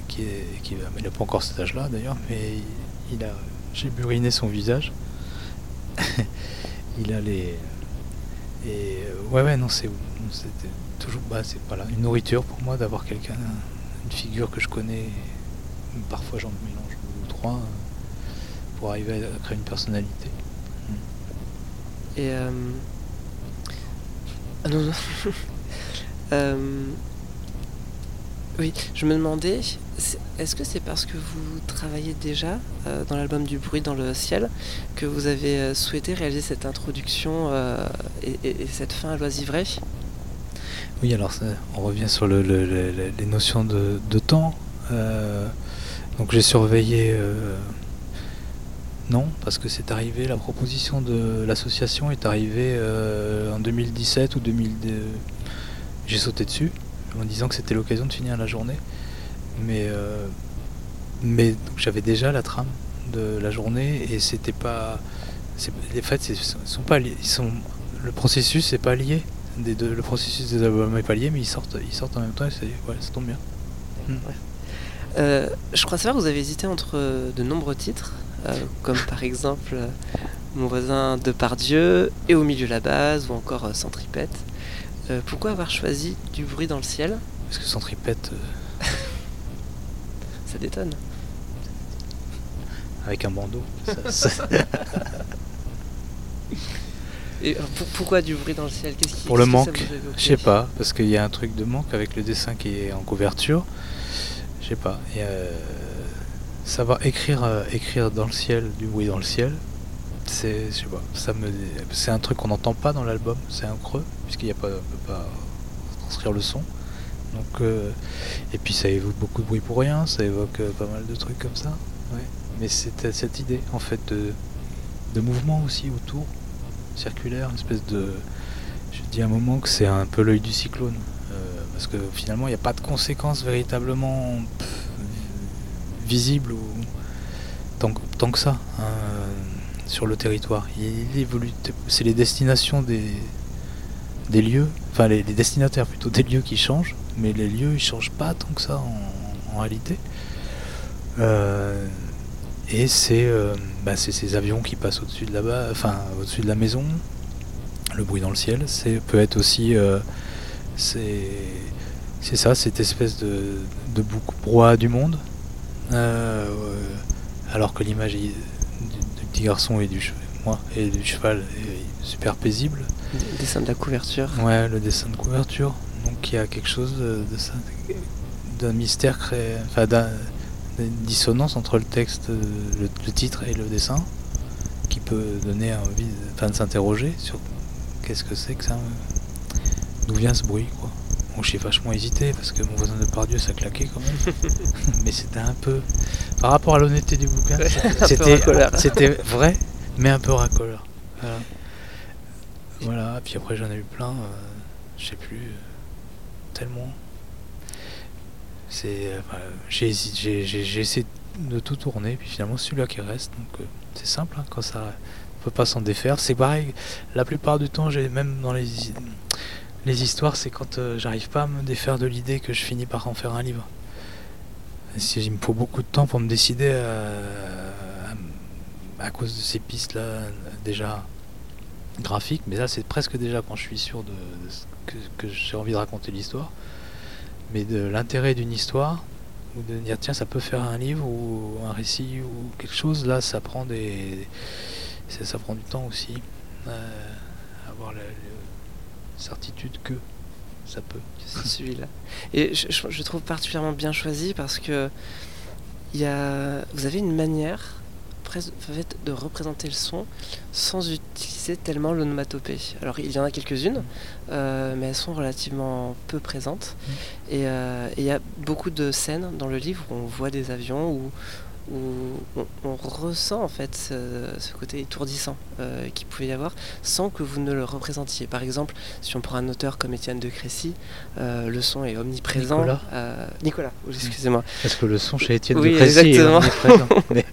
Speaker 3: qui est, qui, il n'a pas encore cet âge-là d'ailleurs, mais il, a, j'ai buriné son visage. il a les, et euh, ouais ouais non c'est, toujours, bah c'est pas là, une nourriture pour moi d'avoir quelqu'un, une figure que je connais. Parfois j'en mélange deux ou trois euh, pour arriver à créer une personnalité.
Speaker 2: Et euh, Ah non, non. Euh, oui, je me demandais, est-ce que c'est parce que vous travaillez déjà euh, dans l'album du bruit dans le ciel que vous avez euh, souhaité réaliser cette introduction euh, et, et- et cette fin à l'oisivret
Speaker 3: Oui, alors on revient sur le- le- le- le- les notions de, temps. Donc j'ai surveillé. non, parce que c'est arrivé, la proposition de l'association est arrivée euh, en 2017 ou 2002. J'ai sauté dessus en disant que c'était l'occasion de finir la journée. Mais, euh, mais j'avais déjà la trame de la journée et c'était pas. Les fêtes, sont pas liés- ils sont, le processus n'est pas lié des deux, le processus des albums est pas lié, mais ils sortent, ils sortent en même temps et ouais, ça tombe bien. Mm.
Speaker 2: Ouais. Euh, je crois savoir que vous avez hésité entre euh, de nombreux titres, euh, comme par exemple Mon voisin de Pardieu et Au milieu de la base, ou encore Centripète. Euh, pourquoi avoir choisi Du bruit dans le ciel
Speaker 3: Parce que Centripète, euh,
Speaker 2: Ça détonne.
Speaker 3: avec un bandeau, ça- ça-
Speaker 2: Et euh, pour- pourquoi Du bruit dans le ciel? Qu'est-ce qui
Speaker 3: pour le manque, je sais pas, parce qu'il y a un truc de manque avec le dessin qui est en couverture, je sais pas. Et, euh, savoir écrire, écrire dans le ciel, du bruit dans le ciel, c'est, je sais pas, ça me, c'est un truc qu'on n'entend pas dans l'album, c'est un creux, puisqu'il n'y a pas, on peut pas transcrire le son. Donc, euh, et puis ça évoque beaucoup de bruit pour rien, ça évoque euh, pas mal de trucs comme ça. Mais c'était cette idée, en fait, de, de mouvement aussi autour, circulaire, une espèce de. Je dis à un moment que c'est un peu l'œil du cyclone, euh, parce que finalement il n'y a pas de conséquences véritablement visibles ou tant, que- tant que ça hein, sur le territoire. C'est les destinations des, lieux, enfin les, destinataires plutôt des lieux qui changent, mais les lieux ils changent pas tant que ça en, réalité. Euh, et c'est euh, bah, c'est ces avions qui passent au-dessus de là-bas, enfin au-dessus de la maison, le bruit dans le ciel. C'est peut être aussi euh, c'est ça, cette espèce de, de bouc- du monde. Alors que l'image petit garçon et du che- moi et du cheval est super paisible.
Speaker 2: Le dessin de la couverture.
Speaker 3: Ouais, le dessin de couverture. Donc il y a quelque chose de, de ça, d'un mystère créé, enfin d'un- d'une dissonance entre le texte, le, le titre et le dessin, qui peut donner envie, de- enfin, de s'interroger sur qu'est-ce que c'est que ça, d'où vient ce bruit, quoi. Bon, j'ai vachement hésité parce que mon voisin de Pardieu ça claquait quand même, mais c'était un peu, par rapport à l'honnêteté du bouquin, c'était, vrai, mais un peu racoleur. Voilà. Voilà, puis après j'en ai eu plein, euh, je sais plus, euh, tellement. C'est, euh, j'ai, j'ai, j'ai- j'ai essayé de tout tourner, puis finalement c'est celui-là qui reste, donc c'est simple, hein, quand ça, on peut pas s'en défaire. C'est pareil, la plupart du temps, j'ai même dans les, les histoires, c'est quand euh, j'arrive pas à me défaire de l'idée que je finis par en faire un livre. Il me faut beaucoup de temps pour me décider à, cause de ces pistes-là, euh, déjà graphiques, mais là c'est presque déjà quand je suis sûr de, que, j'ai envie de raconter l'histoire, mais de l'intérêt d'une histoire, ou de dire tiens ça peut faire un livre ou un récit ou quelque chose, là ça prend des ça, prend du temps aussi. euh, avoir la, la certitude que ça peut.
Speaker 2: C'est celui-là. Et je, je- je trouve particulièrement bien choisi parce que il y a, vous avez une manière fait, de représenter le son sans utiliser tellement l'onomatopée. Alors il y en a quelques-unes, euh, mais elles sont relativement peu présentes. Et euh, et il y a beaucoup de scènes dans le livre où on voit des avions, où, où on, on ressent en fait ce, ce côté étourdissant euh, qu'il pouvait y avoir sans que vous ne le représentiez. Par exemple, si on prend un auteur comme Étienne de Crécy, euh, le son est omniprésent.
Speaker 3: Nicolas.
Speaker 2: Euh, Nicolas, oui, excusez-moi.
Speaker 3: Parce que le son chez Étienne
Speaker 2: Oui,
Speaker 3: de Crécy est omniprésent. Mais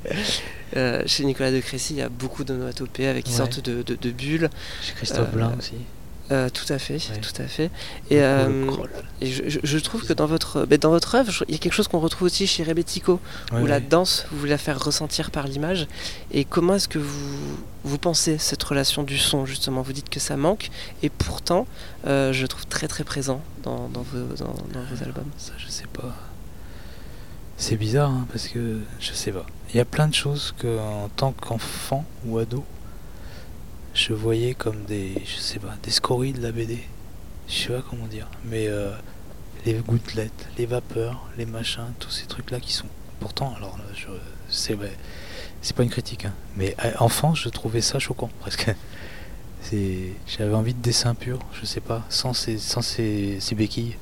Speaker 2: chez Nicolas de Crécy, il y a beaucoup d'onomatopées avec une
Speaker 3: Ouais.
Speaker 2: sorte de, de, de bulles.
Speaker 3: chez Christophe Blain aussi.
Speaker 2: Euh, tout à fait,
Speaker 3: Ouais.
Speaker 2: tout à fait. Et, euh,
Speaker 3: Oh,
Speaker 2: et je, je- je trouve que dans votre, dans votre œuvre, il y a quelque chose qu'on retrouve aussi chez Rebetiko,
Speaker 3: Ouais,
Speaker 2: où la danse, vous voulez la faire ressentir par l'image. Et comment est-ce que vous, vous pensez cette relation du son, justement? Vous dites que ça manque, et pourtant, euh, je le trouve très très présent dans, dans vos, dans, dans vos albums.
Speaker 3: Ça, je sais pas. C'est bizarre, hein, parce que je sais pas. Il y a plein de choses que, en tant qu'enfant ou ado, je voyais comme des, je sais pas, des scories de la BD. je sais pas comment dire, mais euh, les gouttelettes, les vapeurs, les machins, tous ces trucs-là qui sont. Pourtant, alors là, je, c'est c'est pas une critique, hein, mais euh, enfant, je trouvais ça choquant presque. C'est, j'avais envie de dessin pur, je sais pas, sans ces, sans ces, ces béquilles.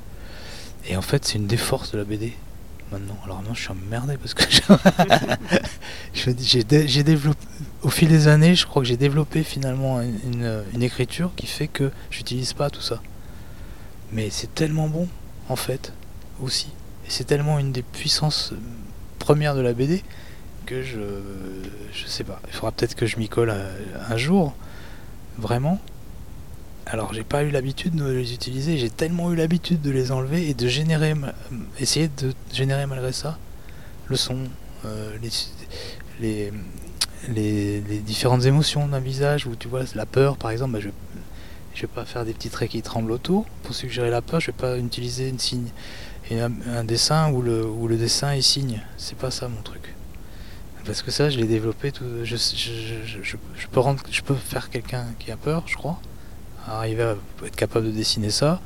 Speaker 3: Et en fait, c'est une des forces de la BD maintenant. Alors maintenant, je suis emmerdé parce que j'ai, dé- j'ai développé, au fil des années, je crois que j'ai développé finalement une, une- écriture qui fait que j'utilise pas tout ça. Mais c'est tellement bon, en fait, aussi. Et c'est tellement une des puissances euh, premières de la BD que je, je sais pas. Il faudra peut-être que je m'y colle euh, un jour, vraiment. Alors j'ai pas eu l'habitude de les utiliser, j'ai tellement eu l'habitude de les enlever et de générer, essayer de générer malgré ça le son, euh, les, les, différentes émotions d'un visage où tu vois la peur par exemple, bah, je, je vais pas faire des petits traits qui tremblent autour pour suggérer la peur, je vais pas utiliser une signe et un, dessin où le, où le dessin est signe, c'est pas ça mon truc. Parce que ça, je l'ai développé. Tout, je, je, je peux rendre, je peux faire quelqu'un qui a peur, je crois, arriver à être capable de dessiner ça,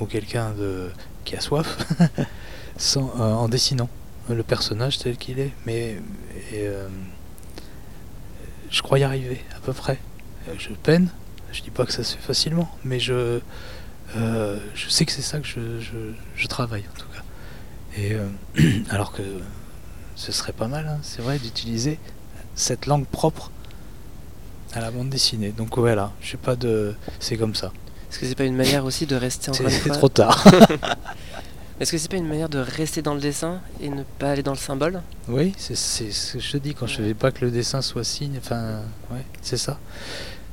Speaker 3: ou quelqu'un de qui a soif, sans, euh, en dessinant le personnage tel qu'il est. Mais et, euh, je crois y arriver à peu près. Euh, Je peine. Je dis pas que ça se fait facilement, mais je euh, je sais que c'est ça que je, je, je travaille en tout cas. Et euh, alors que ce serait pas mal, hein, c'est vrai, d'utiliser cette langue propre à la bande dessinée. Donc voilà, je sais pas de, c'est comme ça.
Speaker 2: Est-ce que c'est pas une manière aussi de rester encore
Speaker 3: C'est trop tard.
Speaker 2: Est-ce que c'est pas une manière de rester dans le dessin et ne pas aller dans le symbole
Speaker 3: oui, c'est ce que je te dis quand je
Speaker 2: Ouais.
Speaker 3: veux pas que le dessin soit signe. Enfin, ouais, c'est ça.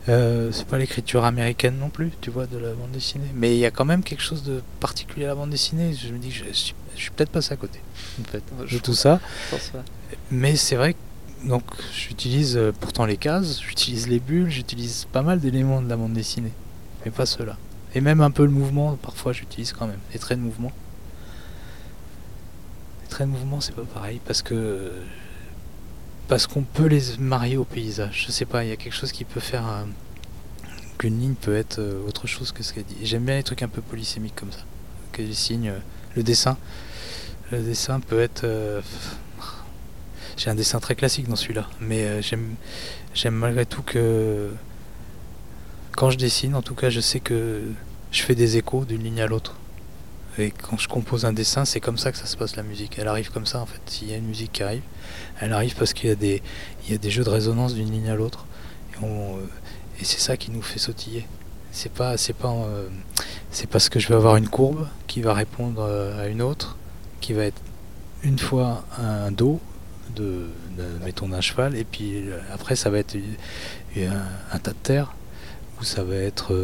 Speaker 3: Euh, c'est pas l'écriture américaine non plus, tu vois, de la bande dessinée. Mais il y a quand même quelque chose de particulier à la bande dessinée. Je me dis que je, suis- je suis peut-être passé à côté, en fait,
Speaker 2: Ouais,
Speaker 3: de
Speaker 2: je
Speaker 3: tout ça.
Speaker 2: Je.
Speaker 3: Mais c'est vrai que donc j'utilise euh, pourtant les cases, j'utilise les bulles, j'utilise pas mal d'éléments de la bande dessinée, mais pas ceux-là. Et même un peu le mouvement, parfois j'utilise quand même les traits de mouvement. Les traits de mouvement, c'est pas pareil parce que parce qu'on peut les marier au paysage. Je sais pas, il y a quelque chose qui peut faire qu'une ligne peut être euh, autre chose que ce qu'elle dit. J'aime bien les trucs un peu polysémiques comme ça, que les signes, euh, le dessin. Le dessin peut être euh, j'ai un dessin très classique dans celui-là, mais j'aime, j'aime malgré tout que quand je dessine, en tout cas, je sais que je fais des échos d'une ligne à l'autre. Et quand je compose un dessin, c'est comme ça que ça se passe la musique. Elle arrive comme ça en fait. S'il y a une musique qui arrive, elle arrive parce qu'il y a des, y a des jeux de résonance d'une ligne à l'autre. Et, euh, c'est ça qui nous fait sautiller. C'est pas, c'est pas, euh, c'est parce que je vais avoir une courbe qui va répondre euh, à une autre, qui va être une fois un dos de, mettons d'un cheval et puis après ça va être un, tas de terre ou ça va être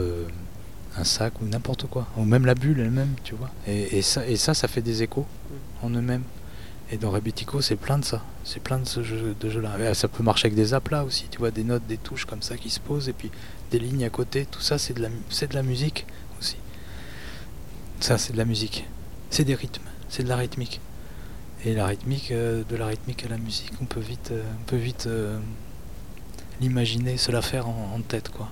Speaker 3: un sac ou n'importe quoi. Ou même la bulle elle-même tu vois. Et, et ça et ça ça fait des échos en eux-mêmes. Et dans Rebetico c'est plein de ça. C'est plein de ce jeu de jeu là ça peut marcher avec des aplats aussi tu vois des notes des touches comme ça qui se posent et puis des lignes à côté. Tout ça c'est de la c'est de la musique aussi. Ça c'est de la musique. C'est des rythmes. C'est de la rythmique. Et la rythmique, euh, de la rythmique à la musique, on peut vite, euh, on peut vite euh, l'imaginer, se la faire en, en tête, quoi.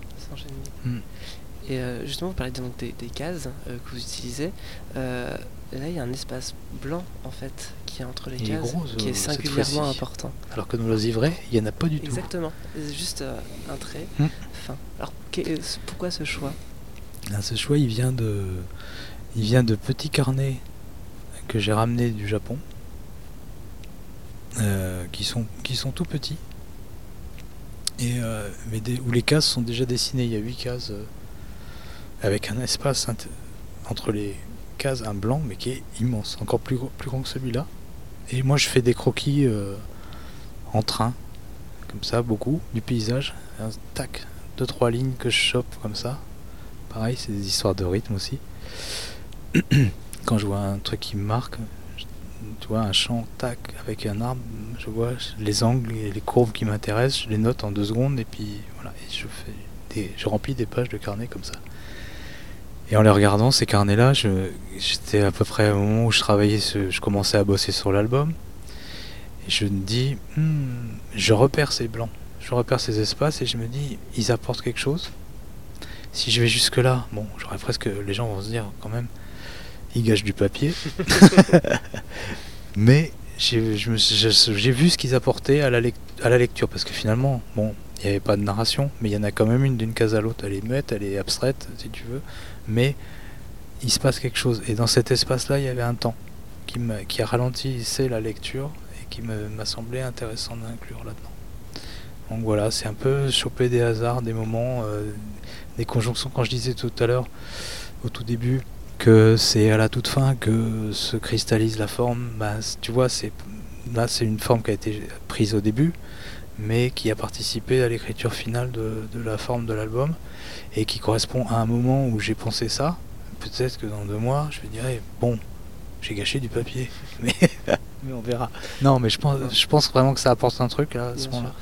Speaker 2: Et euh, justement, vous parlez donc des, des cases euh, que vous utilisez. Euh, là, il y a un espace blanc en fait qui est entre les
Speaker 3: Il est
Speaker 2: cases,
Speaker 3: gros, ce-
Speaker 2: qui est singulièrement important.
Speaker 3: Alors que dans le livrets, il n'y en a pas du tout.
Speaker 2: Exactement. C'est Juste un trait,
Speaker 3: Mm.
Speaker 2: fin. Alors, pourquoi ce choix?
Speaker 3: Ce choix, il vient de, il vient de petits carnets que j'ai ramenés du Japon, euh, qui sont, qui sont tout petits, et euh, mais des- où les cases sont déjà dessinées. Il y a huit cases euh, avec un espace entre les cases, un blanc, mais qui est immense, encore plus plus grand que celui-là. Et moi, je fais des croquis euh, en train, comme ça, beaucoup, du paysage. Tac, deux trois lignes que je chope comme ça. Pareil, c'est des histoires de rythme aussi. Quand je vois un truc qui me marque, tu vois, un champ, tac, avec un arbre, je vois les angles et les courbes qui m'intéressent, je les note en deux secondes et puis voilà, et je fais des, je remplis des pages de carnet comme ça. Et en les regardant, ces carnets-là, j'étais à peu près au moment où je travaillais, ce- je commençais à bosser sur l'album. Et je me dis, Hmm, je repère ces blancs, je repère ces espaces et je me dis, ils apportent quelque chose. si je vais jusque là, bon, j'aurais presque, les gens vont se dire quand même, il gâche du papier. Mais j'ai vu ce qu'ils apportaient à la, à la lecture, parce que finalement, bon, il n'y avait pas de narration, mais il y en a quand même une d'une case à l'autre. Elle est muette, elle est abstraite, si tu veux, mais il se passe quelque chose. Et dans cet espace-là, il y avait un temps qui, m'a- qui ralentissait la lecture et qui me- m'a semblé intéressant d'inclure là-dedans. Donc voilà, c'est un peu choper des hasards, des moments, euh, des conjonctions. Quand je disais tout à l'heure, au tout début, que c'est à la toute fin que se cristallise la forme, bah, tu vois, là c'est une forme qui a été prise au début, mais qui a participé à l'écriture finale de, de la forme de l'album et qui correspond à un moment où j'ai pensé ça. Peut-être que dans deux mois, je me dirais bon, j'ai gâché du papier, mais, mais on verra. Non, mais je pense, je pense vraiment que ça apporte un truc là, à ce moment-là.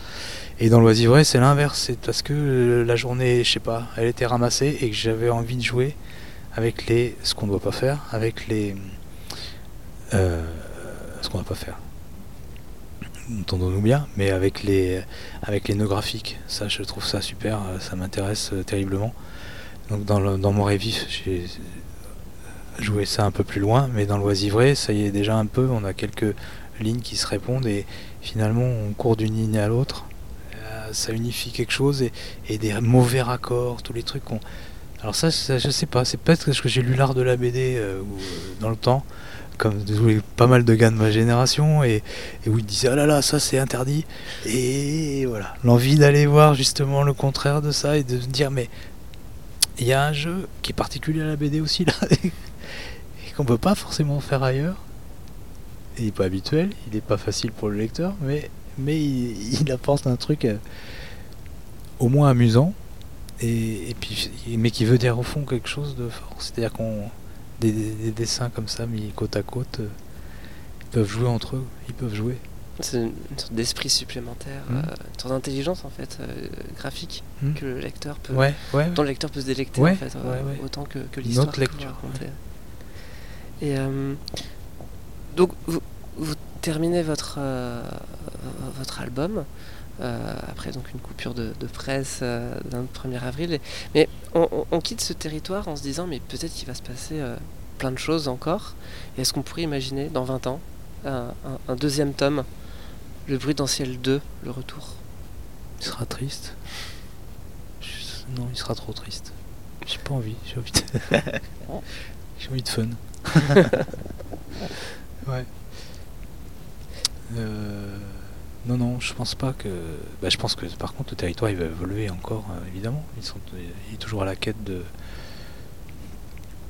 Speaker 3: Et dans l'oisivret, c'est l'inverse. C'est parce que euh, la journée, je sais pas, elle était ramassée et que j'avais envie de jouer avec les. ce qu'on ne doit pas faire, avec les. euh, ce qu'on ne doit pas faire. Entendons-nous bien, mais avec les, avec les nœuds graphiques. Ça, je trouve ça super, euh, ça m'intéresse euh, terriblement. Donc dans, dans mon révif, j'ai joué ça un peu plus loin, mais dans l'oisivret, ça y est déjà un peu, on a quelques lignes qui se répondent et finalement on court d'une ligne à l'autre. Euh, ça unifie quelque chose et, et des mauvais raccords, tous les trucs qu'on. Alors ça, je sais pas, c'est peut-être parce que j'ai lu l'art de la BD dans le temps, comme pas mal de gars de ma génération, et, où ils disaient ah là là, ça c'est interdit. Et voilà, l'envie d'aller voir justement le contraire de ça et de se dire mais il y a un jeu qui est particulier à la BD aussi là, et qu'on peut pas forcément faire ailleurs. Il n'est pas habituel, il n'est pas facile pour le lecteur, mais, mais il, apporte un truc euh, au moins amusant, et puis, mais qui veut dire au fond quelque chose de fort. C'est-à-dire qu'on des, des- des dessins comme ça mis côte à côte, euh, ils peuvent jouer entre eux, ils peuvent jouer.
Speaker 2: C'est une sorte d'esprit supplémentaire,
Speaker 3: Mm.
Speaker 2: euh, une sorte d'intelligence en fait, euh, graphique,
Speaker 3: Mm.
Speaker 2: que le lecteur peut.
Speaker 3: Ouais, ouais.
Speaker 2: dont le lecteur peut se délecter en fait, autant que, que l'histoire. raconter. Et donc vous, vous terminez votre votre album après donc une coupure de, de presse euh, d'un 1er avril. Et- mais on, on- on quitte ce territoire en se disant mais peut-être qu'il va se passer euh, plein de choses encore. Et est-ce qu'on pourrait imaginer dans 20 ans un, un- un deuxième tome, Le bruit dans ciel 2, le retour?
Speaker 3: Il sera triste. Je- Non, il sera trop triste. J'ai pas envie, j'ai envie de... j'ai envie de fun. ouais. Euh, Non, non, je pense pas que. Bah, je pense que par contre le territoire il va évoluer encore, euh, évidemment. Il est toujours à la quête de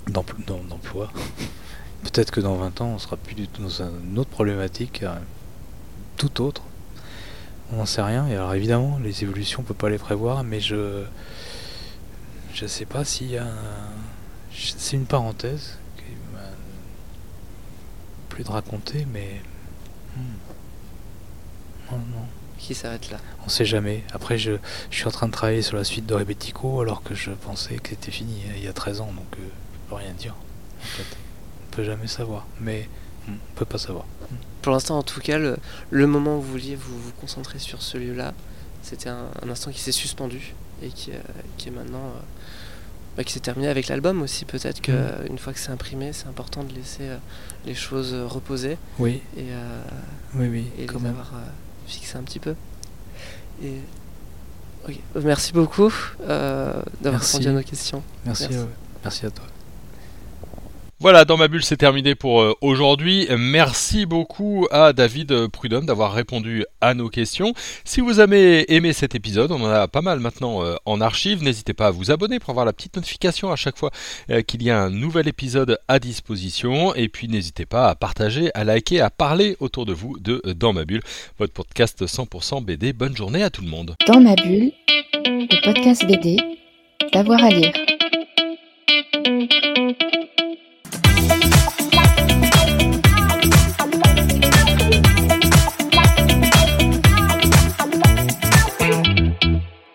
Speaker 3: d'empl- d'em- d'emploi. Peut-être que dans 20 ans on sera plus du tout dans un- une autre problématique, euh, tout autre. On n'en sait rien. Et alors évidemment, les évolutions on peut pas les prévoir, mais je je sais pas s'il y a C'est une parenthèse qui m'a plus de raconter, mais hmm. Non, non.
Speaker 2: qui s'arrête là?
Speaker 3: On sait jamais. Après, je, je suis en train de travailler sur la suite de Rebetico alors que je pensais que c'était fini euh, il y a 13 ans, donc euh, je peux rien dire. En fait, on peut jamais savoir, mais on peut pas savoir.
Speaker 2: Pour l'instant, en tout cas, le, le moment où vous vouliez vous, vous concentrer sur ce lieu-là, c'était un, un instant qui s'est suspendu et qui, euh, qui est maintenant. euh, bah, qui s'est terminé avec l'album aussi. Peut-être que
Speaker 3: Mm.
Speaker 2: fois que c'est imprimé, c'est important de laisser euh, les choses reposer
Speaker 3: Oui,
Speaker 2: et,
Speaker 3: oui, oui,
Speaker 2: et
Speaker 3: quand
Speaker 2: les
Speaker 3: même.
Speaker 2: avoir fixés un petit peu. Et. Merci beaucoup euh, d'avoir répondu à nos questions.
Speaker 3: Merci,
Speaker 2: Merci.
Speaker 3: euh, merci à toi.
Speaker 1: Voilà, dans ma bulle, c'est terminé pour euh, aujourd'hui. Merci beaucoup à David Prudhomme d'avoir répondu à nos questions. Si vous avez aimé cet épisode, on en a pas mal maintenant euh, en archive. N'hésitez pas à vous abonner pour avoir la petite notification à chaque fois euh, qu'il y a un nouvel épisode à disposition. Et puis n'hésitez pas à partager, à liker, à parler autour de vous de Dans ma bulle, votre podcast 100% BD. Bonne journée à tout le monde.
Speaker 4: Dans ma bulle, le podcast BD, d'avoir à lire.